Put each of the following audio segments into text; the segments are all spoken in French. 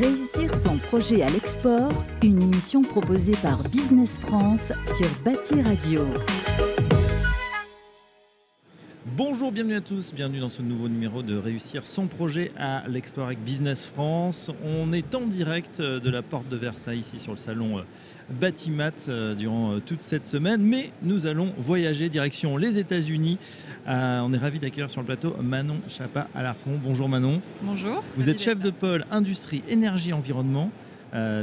Réussir son projet à l'export, une émission proposée par Business France sur Bâti Radio. Bonjour, bienvenue à tous, bienvenue dans ce nouveau numéro de Réussir son projet à l'export avec Business France. On est en direct euh, de la porte de Versailles ici sur le salon euh, Batimat euh, durant toute cette semaine, mais nous allons voyager direction les États-Unis. on est ravi d'accueillir sur le plateau Manon Chapa Alarcon. Bonjour Manon. Bonjour. Vous êtes chef de pôle industrie, énergie, environnement,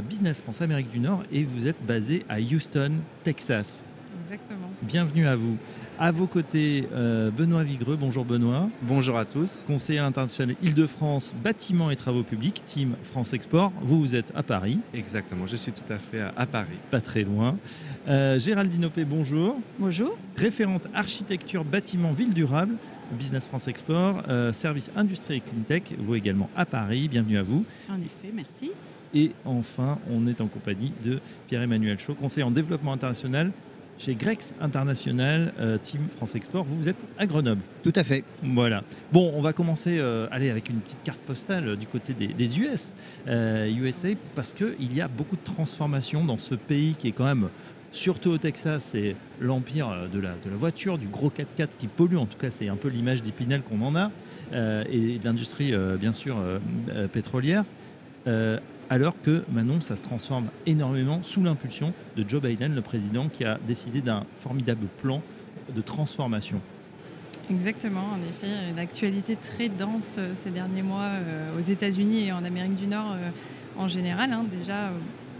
Business France Amérique du Nord et vous êtes basé à Houston, Texas. Exactement. Bienvenue à vous. À vos côtés, euh, Benoît Vigreux. Bonjour Benoît. Bonjour à tous. Conseiller international Île-de-France, bâtiments et travaux publics, Team France Export. Vous, vous êtes à Paris. Exactement, je suis tout à fait à Paris. Pas très loin. Euh, Géraldine Opé, bonjour. Bonjour. Référente architecture, bâtiment, ville durable, Business France Export, euh, service industrie et cleantech. Vous également à Paris. Bienvenue à vous. En effet, merci. Et enfin, on est en compagnie de Pierre-Emmanuel Chaud, conseiller en développement international, chez Grex International, euh, Team France Export. Vous, vous êtes à Grenoble. Tout à fait. Voilà. Bon, on va commencer euh, aller avec une petite carte postale du côté des, US, USA, parce qu'il y a beaucoup de transformations dans ce pays qui est quand même, surtout au Texas, c'est l'empire de la, de la voiture, du gros 4x4 qui pollue. En tout cas, c'est un peu l'image d'Épinal qu'on en a, euh, et de l'industrie, bien sûr, pétrolière alors que Manon, ça se transforme énormément sous l'impulsion de Joe Biden, le président, qui a décidé d'un formidable plan de transformation. Exactement, en effet, une actualité très dense euh, ces derniers mois euh, aux États-Unis et en Amérique du Nord euh, en général. Hein. Déjà,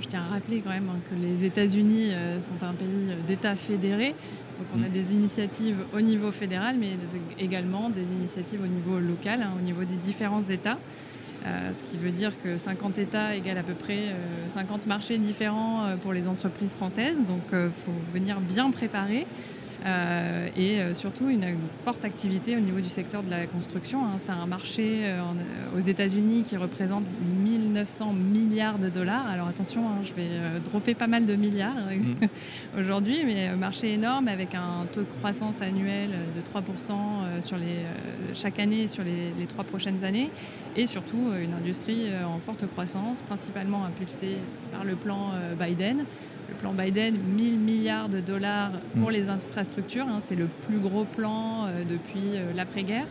je tiens à rappeler quand même hein, que les États-Unis sont un pays d'État fédéré. Donc on a mm. des initiatives au niveau fédéral, mais également des initiatives au niveau local, hein, au niveau des différents États. Euh, ce qui veut dire que 50 États égale à peu près 50 euh, marchés différents euh, pour les entreprises françaises. Donc il faut venir bien préparer. Euh, et euh, surtout une, forte activité au niveau du secteur de la construction. Hein. C'est un marché euh, aux États-Unis qui représente 1900 milliards de dollars. Alors attention, hein, je vais dropper pas mal de milliards mm. aujourd'hui, mais un marché énorme avec un taux de croissance annuel de 3% sur les, chaque année sur les, les, trois prochaines années, et surtout une industrie en forte croissance, principalement impulsée par le plan Biden le plan Biden, 1000 milliards de dollars pour mm. les infrastructures. Hein, c'est le plus gros plan euh, depuis euh, l'après-guerre.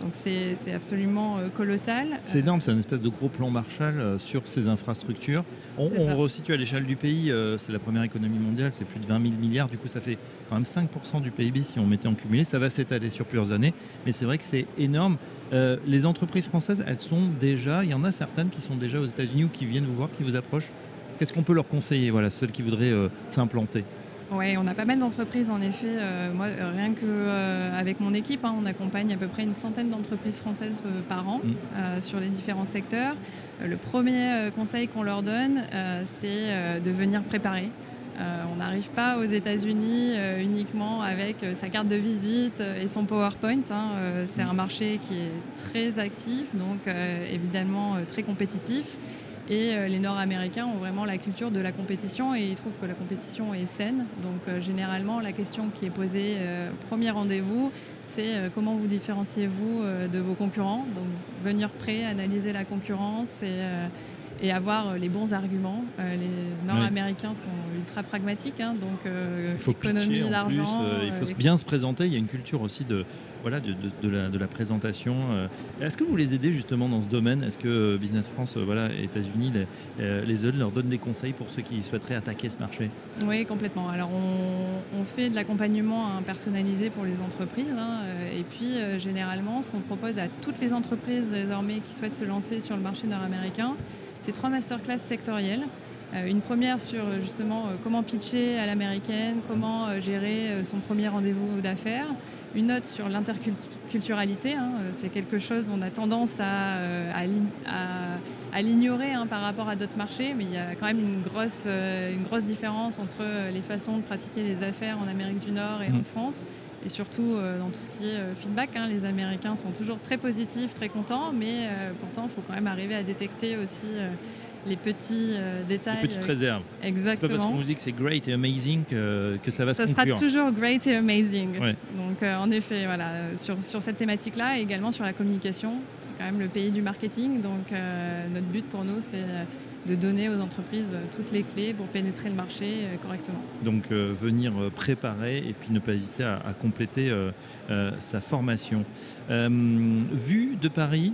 Donc c'est absolument euh, colossal. C'est énorme, c'est un espèce de gros plan Marshall sur ces infrastructures. On, on resitue à l'échelle du pays, c'est la première économie mondiale, c'est plus de 20 000 milliards, du coup ça fait quand même 5% du PIB si on mettait en cumulé, ça va s'étaler sur plusieurs années, mais c'est vrai que c'est énorme. les entreprises françaises, elles sont déjà, il y en a certaines qui sont déjà aux États-Unis ou qui viennent vous voir, qui vous approchent Qu'est-ce qu'on peut leur conseiller, voilà, ceux qui voudraient euh, s'implanter? Oui, on a pas mal d'entreprises en effet. Euh, moi, rien que euh, avec mon équipe, hein, on accompagne à peu près une centaine d'entreprises françaises par an mm. sur les différents secteurs. le premier conseil qu'on leur donne, c'est de venir préparer. on n'arrive pas aux États-Unis uniquement avec sa carte de visite et son PowerPoint. Hein. c'est un marché qui est très actif, donc évidemment très compétitif. Et euh, les Nord-Américains ont vraiment la culture de la compétition et ils trouvent que la compétition est saine. Donc euh, généralement, la question qui est posée euh, au premier rendez-vous, c'est comment vous différenciez-vous de vos concurrents? Donc venir prêt, analyser la concurrence et et avoir les bons arguments. les Nord-Américains sont ultra pragmatiques, hein, donc il faut économie d'argent. il faut bien se présenter. Il y a une culture aussi de, voilà, de, la, présentation. Euh. Est-ce que vous les aidez justement dans ce domaine? Est-ce que euh, Business France, euh, voilà, États-Unis, les, les aides, leur donnent des conseils pour ceux qui souhaiteraient attaquer ce marché? Oui, complètement. Alors on, fait de l'accompagnement hein, personnalisé pour les entreprises. Hein, et puis généralement, ce qu'on propose à toutes les entreprises désormais qui souhaitent se lancer sur le marché nord-américain, c'est trois masterclass sectorielles. Une première sur justement comment pitcher à l'américaine, comment gérer son premier rendez-vous d'affaires une note sur l'interculturalité. Hein, euh, c'est quelque chose, on a tendance euh, à, l'ignorer hein, par rapport à d'autres marchés, mais il y a quand même une grosse, euh, une grosse différence entre les façons de pratiquer les affaires en Amérique du Nord et en mmh. France. Et surtout dans tout ce qui est feedback, hein. les Américains sont toujours très positifs, très contents, mais pourtant il faut quand même arriver à détecter aussi les petits euh, détails. Les petites réserves. Exactement. C'est pas parce qu'on nous dit que c'est great et amazing que, que ça va ça se conclure. Ça sera toujours great et amazing. Donc euh, en effet, voilà, sur, sur cette thématique-là et également sur la communication, quand même le pays du marketing. Donc notre but pour nous, c'est de donner aux entreprises toutes les clés pour pénétrer le marché correctement. Donc venir préparer et puis ne pas hésiter à, compléter sa formation. vu de Paris,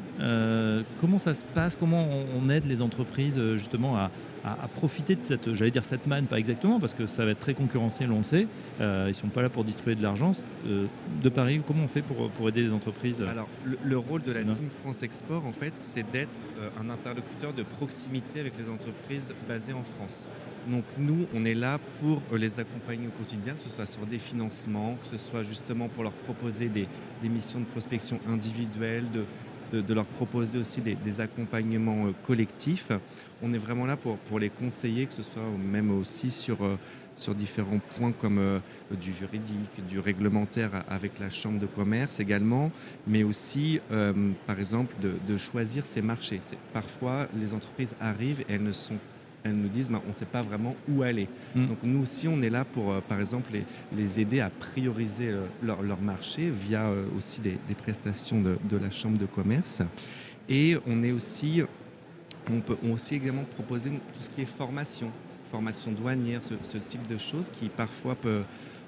comment ça se passe? Comment on aide les entreprises justement à, à, profiter de cette, j'allais dire cette manne, pas exactement, parce que ça va être très concurrentiel, on le sait. Euh, ils ne sont pas là pour distribuer de l'argent. Euh, de Paris, comment on fait pour, pour aider les entreprises Alors, le, rôle de la Team France Export, en fait, c'est d'être euh, un interlocuteur de proximité avec les entreprises basées en France. Donc nous, on est là pour les accompagner au quotidien, que ce soit sur des financements, que ce soit justement pour leur proposer des, missions de prospection individuelles, de, de, leur proposer aussi des, accompagnements euh, collectifs. On est vraiment là pour, les conseiller, que ce soit même aussi sur, euh, sur différents points comme euh, du juridique, du réglementaire avec la Chambre de commerce également, mais aussi, par exemple, de, choisir ses marchés. Parfois, les entreprises arrivent et elles ne sont elles nous disent bah, on ne sait pas vraiment où aller. Mm. Donc nous aussi, on est là pour, euh, par exemple, les, aider à prioriser euh, leur, marché via euh, aussi des, prestations de, la Chambre de commerce. Et on est aussi, on peut aussi également proposer tout ce qui est formation, formation douanière, ce, ce type de choses qui parfois peut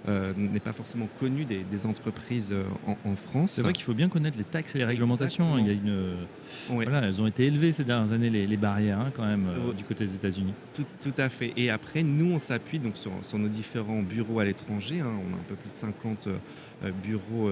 euh, n'est pas forcément connu des, entreprises euh, en, France. C'est vrai qu'il faut bien connaître les taxes et les réglementations. Il y a une, voilà, elles ont été élevées ces dernières années, les, barrières, hein, quand même, euh, du côté des États-Unis. Tout, à fait. Et après, nous, on s'appuie donc sur, nos différents bureaux à l'étranger. Hein. On a un peu plus de 50 bureaux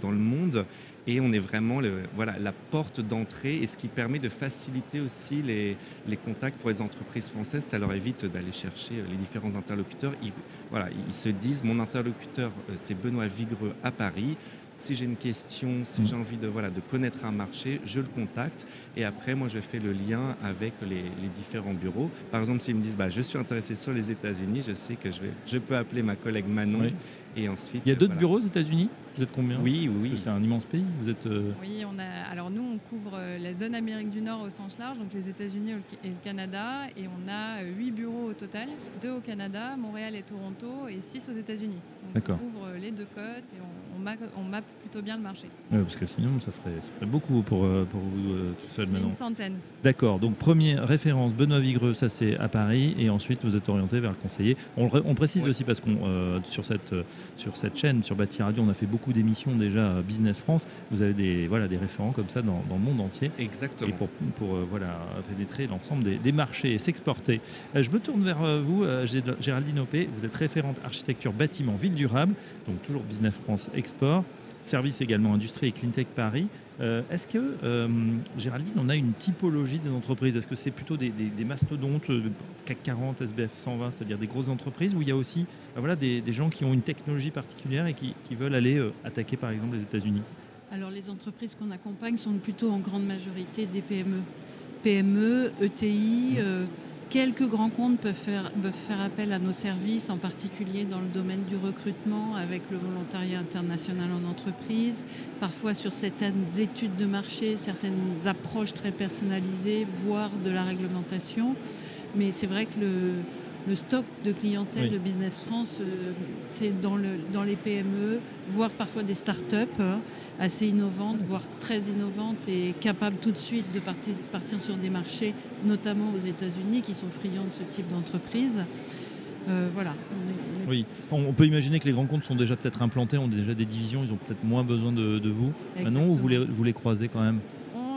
dans le monde et on est vraiment le, voilà, la porte d'entrée et ce qui permet de faciliter aussi les, les, contacts pour les entreprises françaises. Ça leur évite d'aller chercher les différents interlocuteurs. Ils, voilà, ils se disent, mon interlocuteur, euh, c'est Benoît Vigreux à Paris. Si j'ai une question, si mm. j'ai envie de, voilà, de connaître un marché, je le contacte. Et après, moi, je fais le lien avec les, les différents bureaux. Par exemple, s'ils me disent, bah, je suis intéressé sur les États-Unis, je sais que je, vais, je peux appeler ma collègue Manon. Et ensuite, il y a d'autres bureaux aux États-Unis? Vous êtes combien Oui, oui. C'est un immense pays. Vous êtes. Euh, oui, on a. Alors nous, on couvre euh, la zone Amérique du Nord au sens large, donc les États-Unis et le Canada, et on a euh, huit bureaux au total, deux au Canada, Montréal et Toronto, et six aux États-Unis. D'accord. On couvre les deux côtes et on, on, mappe plutôt bien le marché. Oui, parce que sinon, ça ferait, ça ferait beaucoup pour, pour vous tout seul maintenant. Une centaine. D'accord. Donc première référence, Benoît Vigreux, ça c'est à Paris, et ensuite vous êtes orienté vers le conseiller. On, on précise aussi parce qu'on sur cette sur cette chaîne sur Bâti Radio, on a fait beaucoup d'émissions déjà Business France. Vous avez des, voilà, des référents comme ça dans, le monde entier. Exactement. Et pour, pour euh, voilà, pénétrer l'ensemble des, marchés et s'exporter. Euh, je me tourne vers euh, vous, Géraldine Opé. Vous êtes référente architecture bâtiment ville durable, donc toujours Business France Export. Service également industrie et cleantech Paris. Euh, est-ce que, euh, Géraldine, on a une typologie des entreprises? Est-ce que c'est plutôt des, mastodontes, euh, CAC 40, SBF 120, c'est-à-dire des grosses entreprises, ou il y a aussi voilà, des, gens qui ont une technologie particulière et qui, veulent aller attaquer par exemple les États-Unis? Alors les entreprises qu'on accompagne sont plutôt en grande majorité des PME. PME, ETI. Quelques grands comptes peuvent faire, faire, appel à nos services, en particulier dans le domaine du recrutement avec le volontariat international en entreprise, parfois sur certaines études de marché, certaines approches très personnalisées, voire de la réglementation. Mais c'est vrai que le, le stock de clientèle de Business France, euh, c'est dans, le, dans les PME, voire parfois des start-up hein, assez innovantes, voire très innovantes et capables tout de suite de partir, partir sur des marchés, notamment aux États-Unis, qui sont friands de ce type d'entreprise. Euh, voilà. Oui, on, peut imaginer que les grands comptes sont déjà peut-être implantés, ont déjà des divisions, ils ont peut-être moins besoin de, vous. non, ou vous les, vous les croisez quand même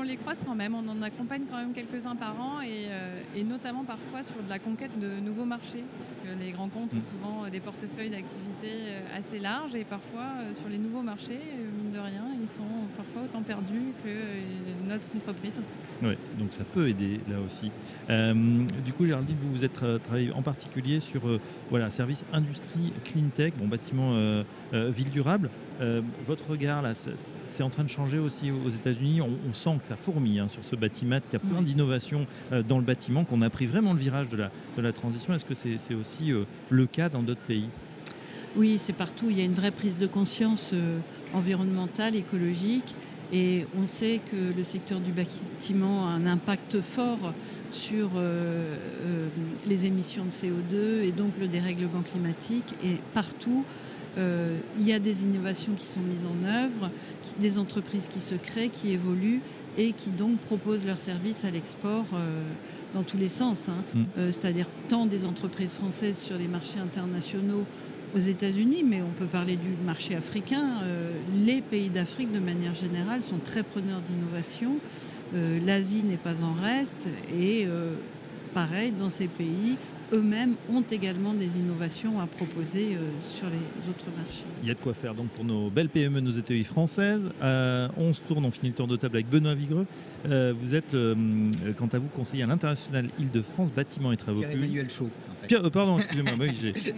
les croise quand même, on en accompagne quand même quelques-uns par an et, euh, notamment parfois sur de la conquête de nouveaux marchés. Parce que les grands comptes ont mm. souvent des portefeuilles d'activités euh, assez larges et parfois euh, sur les nouveaux marchés, mine de rien, ils sont parfois autant perdus que notre entreprise. Oui, donc ça peut aider là aussi. du coup, Géraldine, vous vous êtes travaillé en particulier sur voilà, service industrie clean tech, bon, bâtiment ville durable. votre regard là, c'est en train de changer aussi aux États-Unis. On, sent que ça fourmille hein, sur ce bâtiment, qu'il y a plein d'innovations euh, dans le bâtiment, qu'on a pris vraiment le virage de la, de la transition. Est-ce que c'est aussi euh, le cas dans d'autres pays? Oui, c'est partout. Il y a une vraie prise de conscience euh, environnementale, écologique. Et on sait que le secteur du bâtiment a un impact fort sur les émissions de CO2 et donc le dérèglement climatique. Et partout, il y a des innovations qui sont mises en œuvre, des entreprises qui se créent, qui évoluent et qui donc proposent leurs services à l'export dans tous les sens. Hein. Mm. C'est-à-dire tant des entreprises françaises sur les marchés internationaux aux États-Unis, mais on peut parler du marché africain. les pays d'Afrique, de manière générale, sont très preneurs d'innovation. L'Asie n'est pas en reste et pareil, dans ces pays, eux-mêmes ont également des innovations à proposer euh, sur les autres marchés. Il y a de quoi faire donc pour nos belles PME, nos ETI françaises. Euh, on se tourne, on finit le tour de table avec Benoît Vigreux. Euh, vous êtes, quant à vous, conseiller à l'international Île-de-France, bâtiment et travaux Pierre-Emmanuel Chaud. Pierre, pardon, excusez-moi,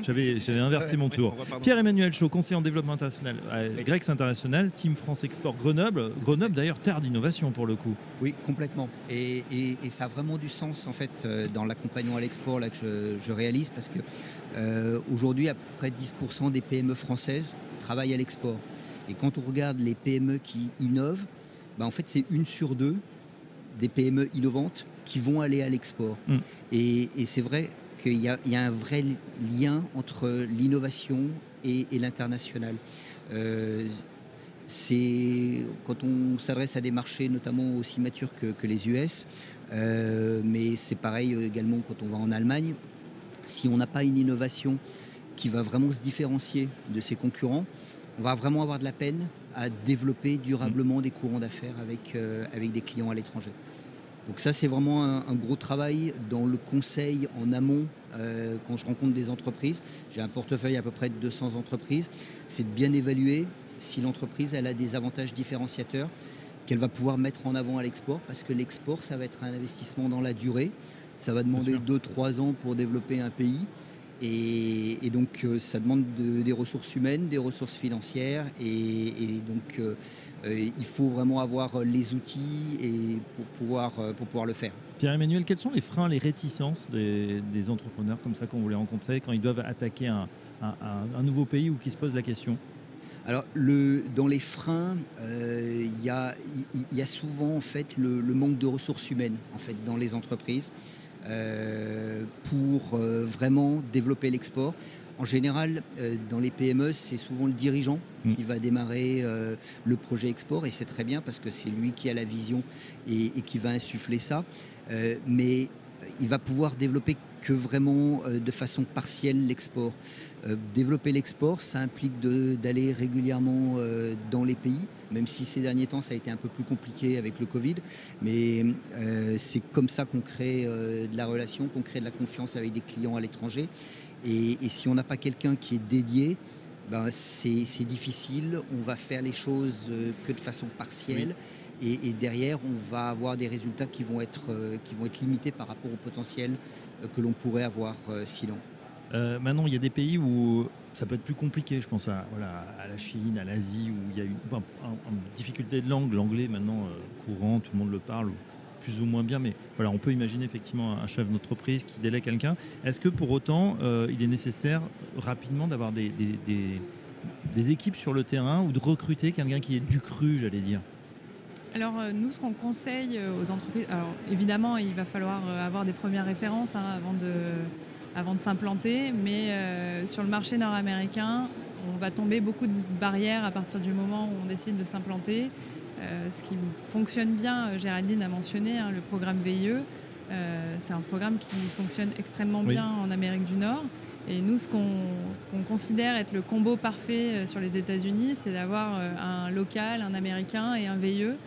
j'avais, inversé mon tour. Pierre-Emmanuel Chaud, conseiller en développement international, Grex International, Team France Export Grenoble. Grenoble, d'ailleurs, terre d'innovation pour le coup. Oui, complètement. Et, ça a vraiment du sens, en fait, dans l'accompagnement à l'export là, que je, je, réalise parce que euh, aujourd'hui, à peu près 10% des PME françaises travaillent à l'export. Et quand on regarde les PME qui innovent, bah, en fait, c'est une sur deux des PME innovantes qui vont aller à l'export. Mm. Et, c'est vrai qu'il y, a un vrai lien entre l'innovation et, l'international. Euh, c'est quand on s'adresse à des marchés notamment aussi matures que, les US, euh, mais c'est pareil également quand on va en Allemagne si on n'a pas une innovation qui va vraiment se différencier de ses concurrents, on va vraiment avoir de la peine à développer durablement des courants d'affaires avec, euh, avec des clients à l'étranger. Donc ça, c'est vraiment un, gros travail dans le conseil en amont euh, quand je rencontre des entreprises. J'ai un portefeuille à peu près de 200 entreprises. C'est de bien évaluer si l'entreprise elle a des avantages différenciateurs qu'elle va pouvoir mettre en avant à l'export, parce que l'export, ça va être un investissement dans la durée. Ça va demander 2-3 ans pour développer un pays. Et, donc euh, ça demande des ressources humaines, des ressources financières. Et, donc euh, euh, il faut vraiment avoir les outils et pour, pouvoir, pour pouvoir le faire. Pierre-Emmanuel, quels sont les freins, les réticences des, entrepreneurs comme ça qu'on voulait rencontrer quand ils doivent attaquer un, nouveau pays ou qui se posent la question? Alors, le, dans les freins, il y, a, souvent en fait le, le, manque de ressources humaines en fait dans les entreprises. Euh, pour euh, vraiment développer l'export. En général, euh, dans les PME, c'est souvent le dirigeant mm. qui va démarrer le projet export et c'est très bien parce que c'est lui qui a la vision et, qui va insuffler ça. mais il va pouvoir développer que vraiment de façon partielle l'export. développer l'export, ça implique d'aller régulièrement dans les pays même si ces derniers temps ça a été un peu plus compliqué avec le Covid. Mais euh, c'est comme ça qu'on crée euh, de la relation, qu'on crée de la confiance avec des clients à l'étranger. Et, si on n'a pas quelqu'un qui est dédié, ben c'est difficile, on va faire les choses euh, que de façon partielle. Et, derrière, on va avoir des résultats qui vont être, qui vont être limités par rapport au potentiel que l'on pourrait avoir sinon. maintenant, il y a des pays où ça peut être plus compliqué. Je pense à, voilà, à la Chine, à l'Asie, où il y a une, difficulté de langue. L'anglais, maintenant, euh, courant, tout le monde le parle, plus ou moins bien. Mais voilà, on peut imaginer effectivement un chef d'entreprise qui délègue quelqu'un. Est-ce que pour autant, euh, il est nécessaire rapidement d'avoir des, des, équipes sur le terrain ou de recruter quelqu'un qui est du cru, j'allais dire? Alors euh, nous, ce qu'on conseille aux entreprises, alors évidemment, il va falloir avoir des premières références hein, avant de, avant de s'implanter. Mais euh, sur le marché nord-américain, on va tomber beaucoup de barrières à partir du moment où on décide de s'implanter. Euh, ce qui fonctionne bien, euh, Géraldine a mentionné, hein, le programme VIE. c'est un programme qui fonctionne extrêmement bien en Amérique du Nord. Et nous, ce qu'on considère être le combo parfait sur les États-Unis, c'est d'avoir un local, un américain et un VIE.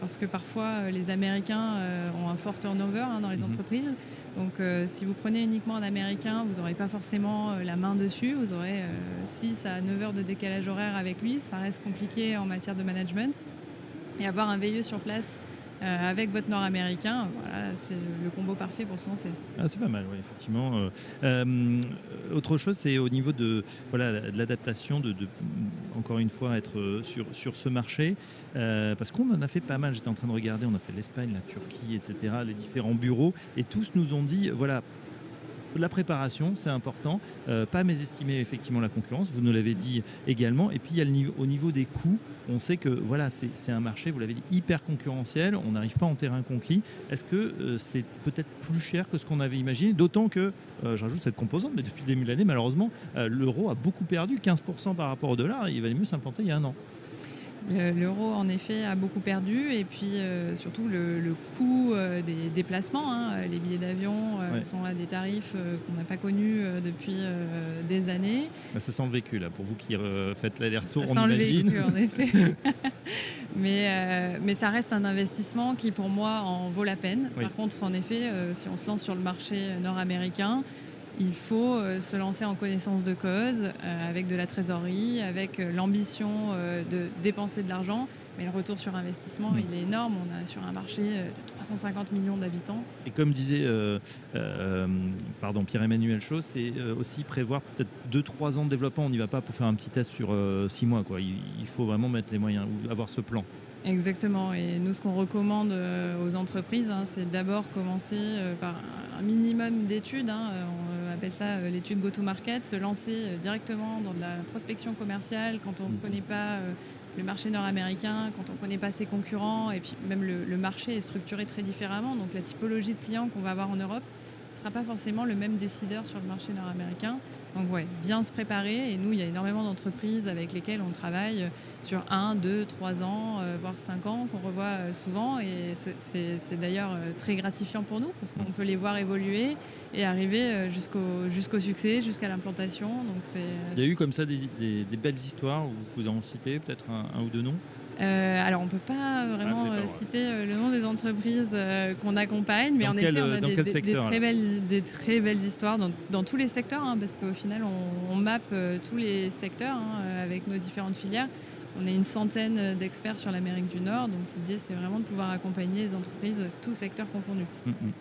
parce que parfois, les Américains ont un fort turnover hein, dans les mhm. entreprises. Donc euh, si vous prenez uniquement un américain, vous n'aurez pas forcément euh, la main dessus. Vous aurez 6 euh, à 9 heures de décalage horaire avec lui. Ça reste compliqué en matière de management. Et avoir un veilleux sur place avec votre nord-américain, voilà, c'est le combo parfait pour se lancer. Ah, c'est pas mal, oui, effectivement. Autre chose, c'est au niveau de, voilà, de l'adaptation, de, encore une fois, être sur, sur ce marché, parce qu'on en a fait pas mal. J'étais en train de regarder, on a fait l'Espagne, la Turquie, etc., les différents bureaux, et tous nous ont dit, voilà, la préparation, c'est important. Euh, pas mésestimer effectivement la concurrence, vous nous l'avez dit également. Et puis il y a au niveau des coûts, on sait que voilà, c'est un marché, vous l'avez dit, hyper concurrentiel. On n'arrive pas en terrain conquis. Est-ce que euh, c'est peut-être plus cher que ce qu'on avait imaginé? D'autant que, euh, j'ajoute cette composante, mais depuis le début de l'année, malheureusement, l'euro a beaucoup perdu, 15% par rapport au dollar. il valait mieux s'implanter il y a un an. L'euro, en effet, a beaucoup perdu. Et puis, euh, surtout, le, coût euh, des déplacements. Hein. Les billets d'avion euh, sont à des tarifs qu'on n'a pas connus depuis des années. Bah, ça sent le vécu, là, pour vous qui faites l'aller-retour, on imagine. Le vécu, en effet. mais, mais ça reste un investissement qui, pour moi, en vaut la peine. Par contre, en effet, si on se lance sur le marché nord-américain, il faut euh, se lancer en connaissance de cause, euh, avec de la trésorerie, avec euh, l'ambition de dépenser de l'argent. Mais le retour sur investissement, mm. il est énorme. On est sur un marché de 350 millions d'habitants. Et comme disait pardon, Pierre-Emmanuel Chose, c'est aussi prévoir peut-être 2-3 ans de développement. On n'y va pas pour faire un petit test sur 6 mois. Quoi. Il, faut vraiment mettre les moyens ou avoir ce plan. Exactement. Et nous, ce qu'on recommande aux entreprises, hein, c'est d'abord commencer par un minimum d'études. Hein appelle ça euh, l'étude go-to-market, se lancer euh, directement dans de la prospection commerciale quand on ne mhm. connaît pas euh, le marché nord-américain, quand on ne connaît pas ses concurrents, et puis même le, marché est structuré très différemment. Donc la typologie de clients qu'on va avoir en Europe ne sera pas forcément le même décideur sur le marché nord-américain. Donc ouais, bien se préparer. Et nous, il y a énormément d'entreprises avec lesquelles on travaille sur 1, 2, 3 ans, euh, voire 5 ans, qu'on revoit euh, souvent. Et c'est d'ailleurs euh, très gratifiant pour nous, parce qu'on peut les voir évoluer et arriver jusqu'au succès, jusqu'à l'implantation. Il y a eu comme ça des, belles histoires, vous en citez peut-être un, ou deux noms? Alors, on ne peut pas vraiment ah, citer le nom des entreprises qu'on accompagne, mais en effet, on a des, très belles, des, très belles, histoires dans, tous les secteurs, hein, parce qu'au final, on, on mappe tous les secteurs hein, avec nos différentes filières. On est une centaine d'experts sur l'Amérique du Nord, donc l'idée c'est vraiment de pouvoir accompagner les entreprises, tous secteurs confondus. Mm, mm.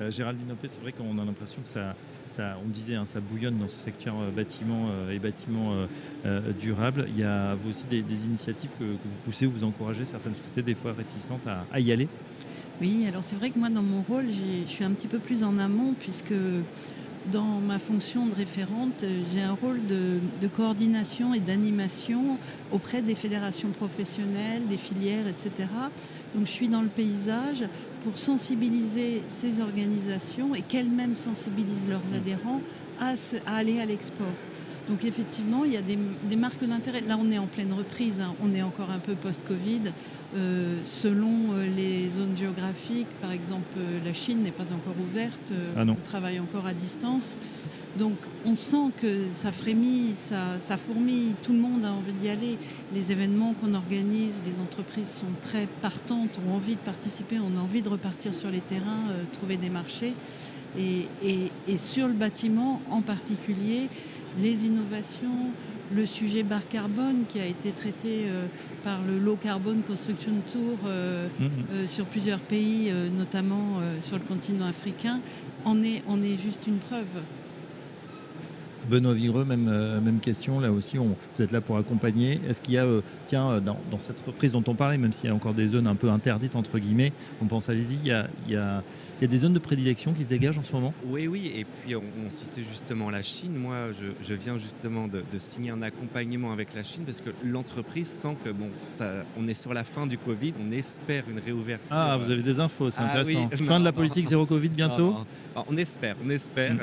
Euh, Géraldine Opé, c'est vrai qu'on a l'impression que ça, on disait, hein, ça bouillonne dans ce secteur euh, bâtiment euh, et bâtiment durable. Il y a vous aussi des, initiatives que, vous poussez ou vous encouragez certaines sociétés des fois réticentes à, y aller? Oui, alors c'est vrai que moi dans mon rôle, je suis un petit peu plus en amont puisque dans ma fonction de référente, j'ai un rôle de, coordination et d'animation auprès des fédérations professionnelles, des filières, etc. Donc je suis dans le paysage pour sensibiliser ces organisations et qu'elles-mêmes sensibilisent leurs adhérents à, aller à l'export. Donc effectivement, il y a des, marques d'intérêt. Là, on est en pleine reprise, hein. on est encore un peu post-Covid. Euh, selon euh, les zones géographiques, par exemple, euh, la Chine n'est pas encore ouverte, ah on travaille encore à distance. Donc on sent que ça frémit, ça, ça fourmille, tout le monde a envie d'y aller. Les événements qu'on organise, les entreprises sont très partantes, ont envie de participer, ont envie de repartir sur les terrains, trouver des marchés. Et, et, sur le bâtiment en particulier, les innovations, le sujet bar carbone qui a été traité euh, par le Low Carbon Construction Tour euh, mhm. euh, sur plusieurs pays, notamment sur le continent africain, en est, en est juste une preuve. Benoît Vigreux, même, euh, même question, là aussi, on, vous êtes là pour accompagner. Est-ce qu'il y a, euh, tiens, euh, dans, cette reprise dont on parlait, même s'il y a encore des zones un peu interdites, entre guillemets, on pense, allez-y, il y a, il y, a, il y a des zones de prédilection qui se dégagent en ce moment? Oui, oui, et puis on, citait justement la Chine. Moi, je, viens justement de, signer un accompagnement avec la Chine parce que l'entreprise sent que, bon, ça, on est sur la fin du Covid, on espère une réouverture. Ah, vous avez des infos, c'est ah intéressant. fin de la politique zéro Covid bientôt? On espère, on espère. Mm.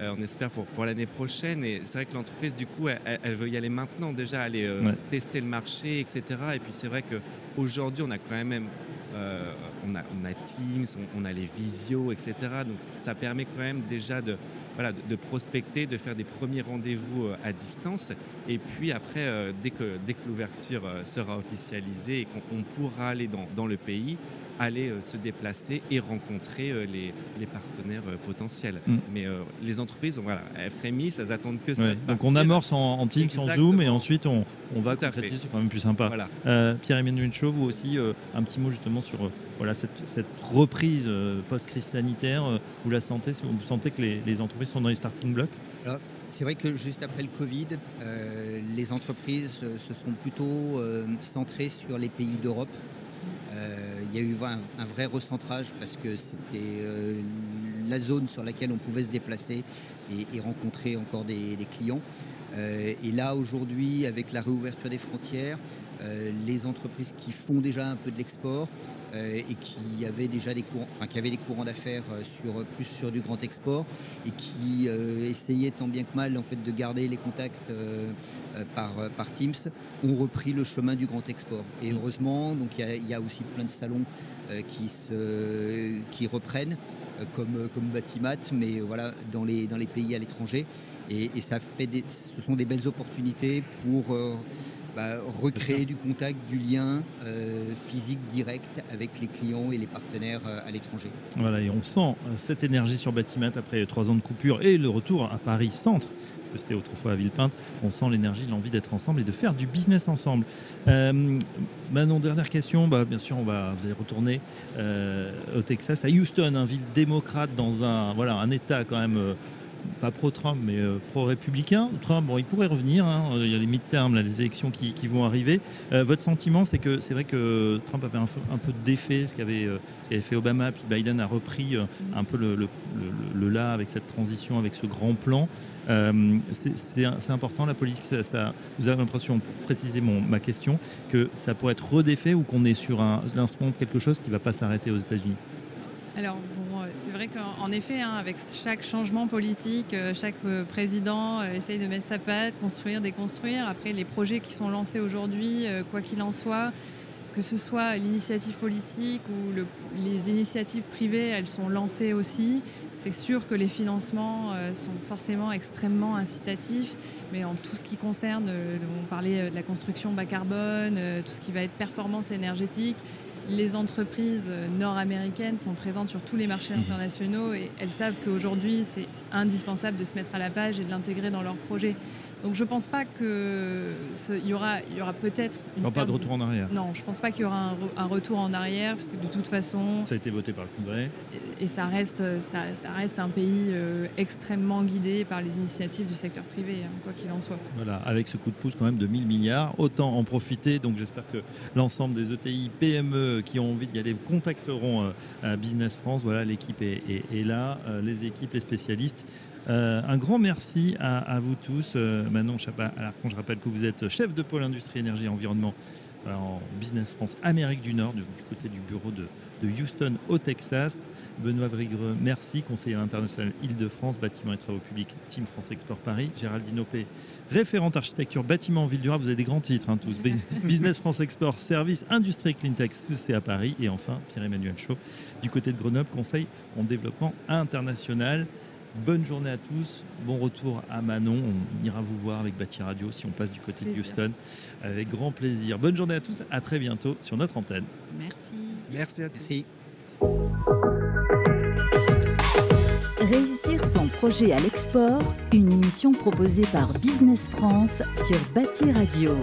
Euh, on espère pour, pour l'année prochaine. Et c'est vrai que l'entreprise, du coup, elle, veut y aller maintenant, déjà aller euh, tester le marché, etc. Et puis c'est vrai qu'aujourd'hui, on a quand même euh, on, a, on, a, Teams, on, a les visios, etc. Donc ça permet quand même déjà de, voilà, de, prospecter, de faire des premiers rendez-vous à distance. Et puis après, dès que, dès que l'ouverture sera officialisée et qu'on pourra aller dans, dans le pays, aller euh, se déplacer et rencontrer euh, les, partenaires euh, potentiels. Mm. Mais les entreprises, voilà, elles frémissent, elles attendent que ça. donc on amorce en, en Teams, en Zoom, et ensuite on, on va concrétiser, c'est quand même plus sympa. Pierre-Emmanuel Chaud, vous aussi, un petit mot justement sur voilà, cette, reprise post-crise sanitaire. vous la sentez, vous sentez que les, entreprises sont dans les starting blocks? C'est vrai que juste après le Covid, les entreprises se sont plutôt centrées sur les pays d'Europe, euh, il y a eu un, vrai recentrage parce que c'était euh, la zone sur laquelle on pouvait se déplacer et, rencontrer encore des, clients. Euh, et là, aujourd'hui, avec la réouverture des frontières, les entreprises qui font déjà un peu de l'export et qui avait déjà des courants, enfin, qui avait des courants d'affaires sur, plus sur du grand export et qui essayait tant bien que mal en fait, de garder les contacts par, par Teams, ont repris le chemin du grand export. Et heureusement, donc il y, a aussi plein de salons qui, se, qui reprennent comme, comme Batimat, mais voilà, dans les, dans les pays à l'étranger. Et, ça fait ce sont des belles opportunités pour bah, recréer du contact, du lien euh, physique direct avec les clients et les partenaires euh, à l'étranger. Voilà, et on sent euh, cette énergie sur Batimat après trois ans de coupure et le retour à Paris Centre c'était autrefois à Villepinte, on sent l'énergie, l'envie d'être ensemble et de faire du business ensemble. Manon, dernière question, bah, bien sûr, on va, vous allez retourner au Texas, à Houston, une ville démocrate dans un, voilà, un État quand même pas pro-Trump, mais euh, pro-républicain. Trump, bon, il pourrait revenir. Hein. Il y a les mid-terms, les élections qui, vont arriver. Euh, votre sentiment, c'est que c'est vrai que Trump avait un, peu défait ce qu'avait euh, ce fait Obama, puis Biden a repris un peu le, là avec cette transition, avec ce grand plan. c'est important la politique. Vous avez l'impression, pour préciser ma question, que ça pourrait être redéfait ou qu'on est sur l'instant de quelque chose qui ne va pas s'arrêter aux États-Unis? Alors, c'est vrai qu'en effet, hein, avec chaque changement politique, euh, chaque euh, président essaye de mettre sa patte, construire, déconstruire. Après, les projets qui sont lancés aujourd'hui, quoi qu'il en soit, que ce soit l'initiative politique ou les initiatives privées, elles sont lancées aussi. C'est sûr que les financements sont forcément extrêmement incitatifs, mais en tout ce qui concerne, on parlait de la construction bas carbone, tout ce qui va être performance énergétique, les entreprises nord-américaines sont présentes sur tous les marchés mhm. internationaux et elles savent qu'aujourd'hui, c'est indispensable de se mettre à la page et de l'intégrer dans leurs projets. Donc je ne pense pas qu'il y aura, il y aura peut-être... Non, pas de retour en arrière. Non, je ne pense pas qu'il y aura un, retour en arrière, parce que de toute façon... Ça a été voté par le Congrès. Et ça reste, ça, reste un pays euh, extrêmement guidé par les initiatives du secteur privé, hein, quoi qu'il en soit. Voilà, avec ce coup de pouce quand même de 1000 milliards, autant en profiter. Donc j'espère que l'ensemble des ETI, PME qui ont envie d'y aller contacteront euh, Business France. Voilà, l'équipe est, là, euh, les équipes, les spécialistes. Euh, un grand merci à, vous tous. Euh, Manon Chapa-Alarcon, je rappelle que vous êtes chef de pôle industrie, énergie et environnement euh, en Business France Amérique du Nord, du, côté du bureau de, Houston au Texas. Benoît Vrigreux, merci, conseiller international Île-de-France, bâtiment et travaux publics, Team France Export Paris. Géraldine Opé, référente architecture, bâtiment ville du Rhin. Vous avez des grands titres, hein, tous. Business France Export, service, industrie Cleantech, c'est à Paris. Et enfin, Pierre-Emmanuel Chaud, du côté de Grenoble, conseil en développement international. Bonne journée à tous. Bon retour à Manon. On ira vous voir avec Bâti Radio si on passe du côté de Houston. Avec grand plaisir. Bonne journée à tous. À très bientôt sur notre antenne. Merci. Merci à tous. Réussir son projet à l'export, une émission proposée par Business France sur Bâti Radio.